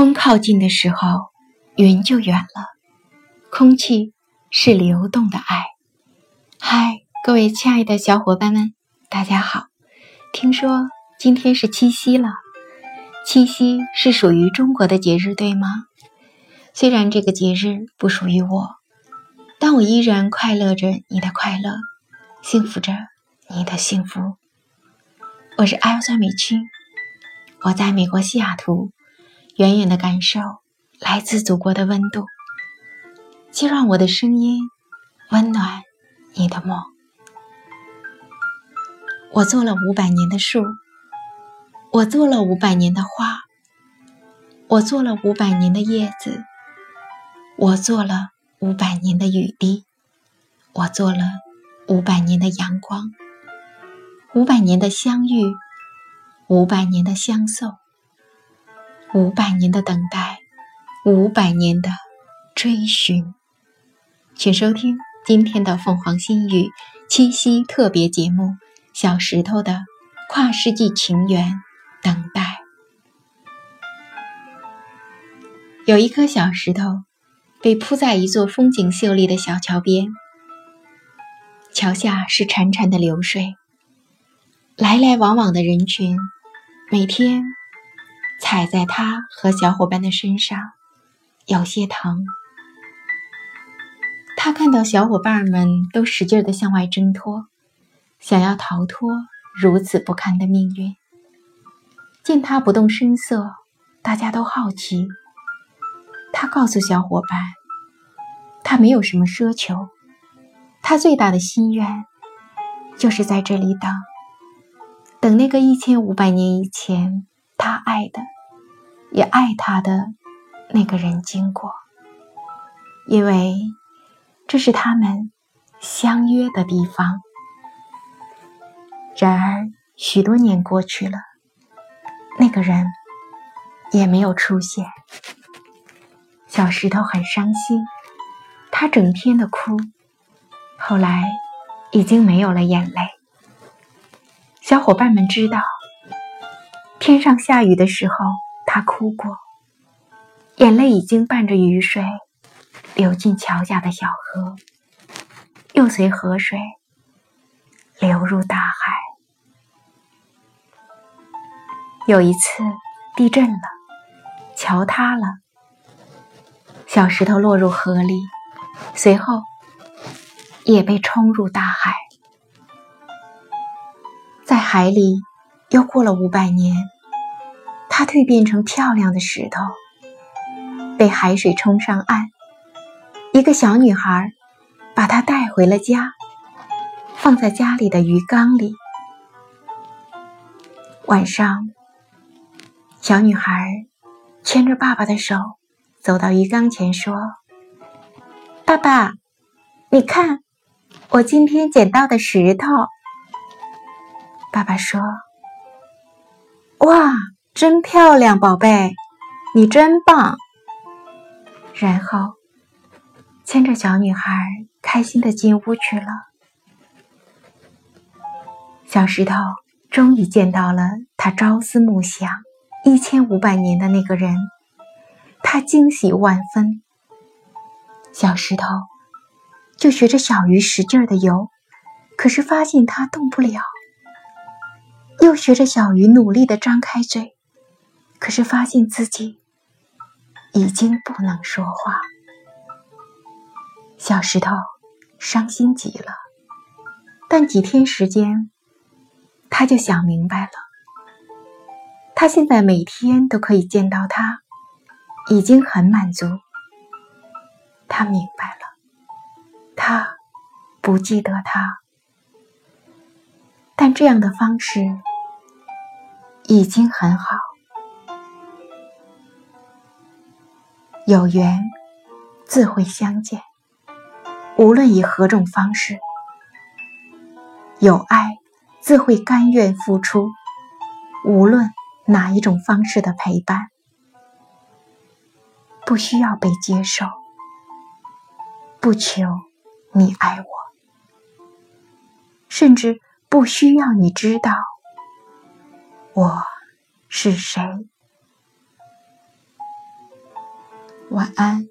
风靠近的时候，云就远了。空气是流动的爱。嗨，各位亲爱的小伙伴们，大家好！听说今天是七夕了。七夕是属于中国的节日，对吗？虽然这个节日不属于我，但我依然快乐着你的快乐，幸福着你的幸福。我是艾酸美区，我在美国西雅图，远远的感受来自祖国的温度，就让我的声音温暖你的梦。我做了五百年的树，我做了五百年的花，我做了五百年的叶子，我做了五百年的雨滴，我做了五百年的阳光。五百年的相遇，五百年的相送，五百年的等待，五百年的追寻。请收听今天的凤凰新语七夕特别节目《小石头的跨世纪情缘》。等待。有一颗小石头被铺在一座风景秀丽的小桥边，桥下是潺潺的流水。来来往往的人群，每天踩在他和小伙伴的身上，有些疼。他看到小伙伴们都使劲的向外挣脱，想要逃脱如此不堪的命运。见他不动声色，大家都好奇。他告诉小伙伴，他没有什么奢求，他最大的心愿就是在这里等。等那个一千五百年以前他爱的，也爱他的那个人经过，因为这是他们相约的地方。然而许多年过去了，那个人也没有出现。小石头很伤心，他整天的哭，后来已经没有了眼泪。小伙伴们知道，天上下雨的时候，他哭过，眼泪已经伴着雨水流进桥下的小河，又随河水流入大海。有一次地震了，桥塌了，小石头落入河里，随后也被冲入大海。在海里又过了五百年，它蜕变成漂亮的石头，被海水冲上岸。一个小女孩把它带回了家，放在家里的鱼缸里。晚上，小女孩牵着爸爸的手走到鱼缸前，说：“爸爸，你看，我今天捡到的石头。”爸爸说：“哇，真漂亮，宝贝，你真棒。”然后牵着小女孩开心的进屋去了。小石头终于见到了他朝思暮想一千五百年的那个人，他惊喜万分。小石头就学着小鱼使劲的游，可是发现它动不了。又学着小鱼努力的张开嘴，可是发现自己已经不能说话。小石头伤心极了，但几天时间，他就想明白了。他现在每天都可以见到他，已经很满足。他明白了，他不记得他，但这样的方式。已经很好，有缘自会相见，无论以何种方式；有爱自会甘愿付出，无论哪一种方式的陪伴。不需要被接受，不求你爱我，甚至不需要你知道。我是谁？晚安。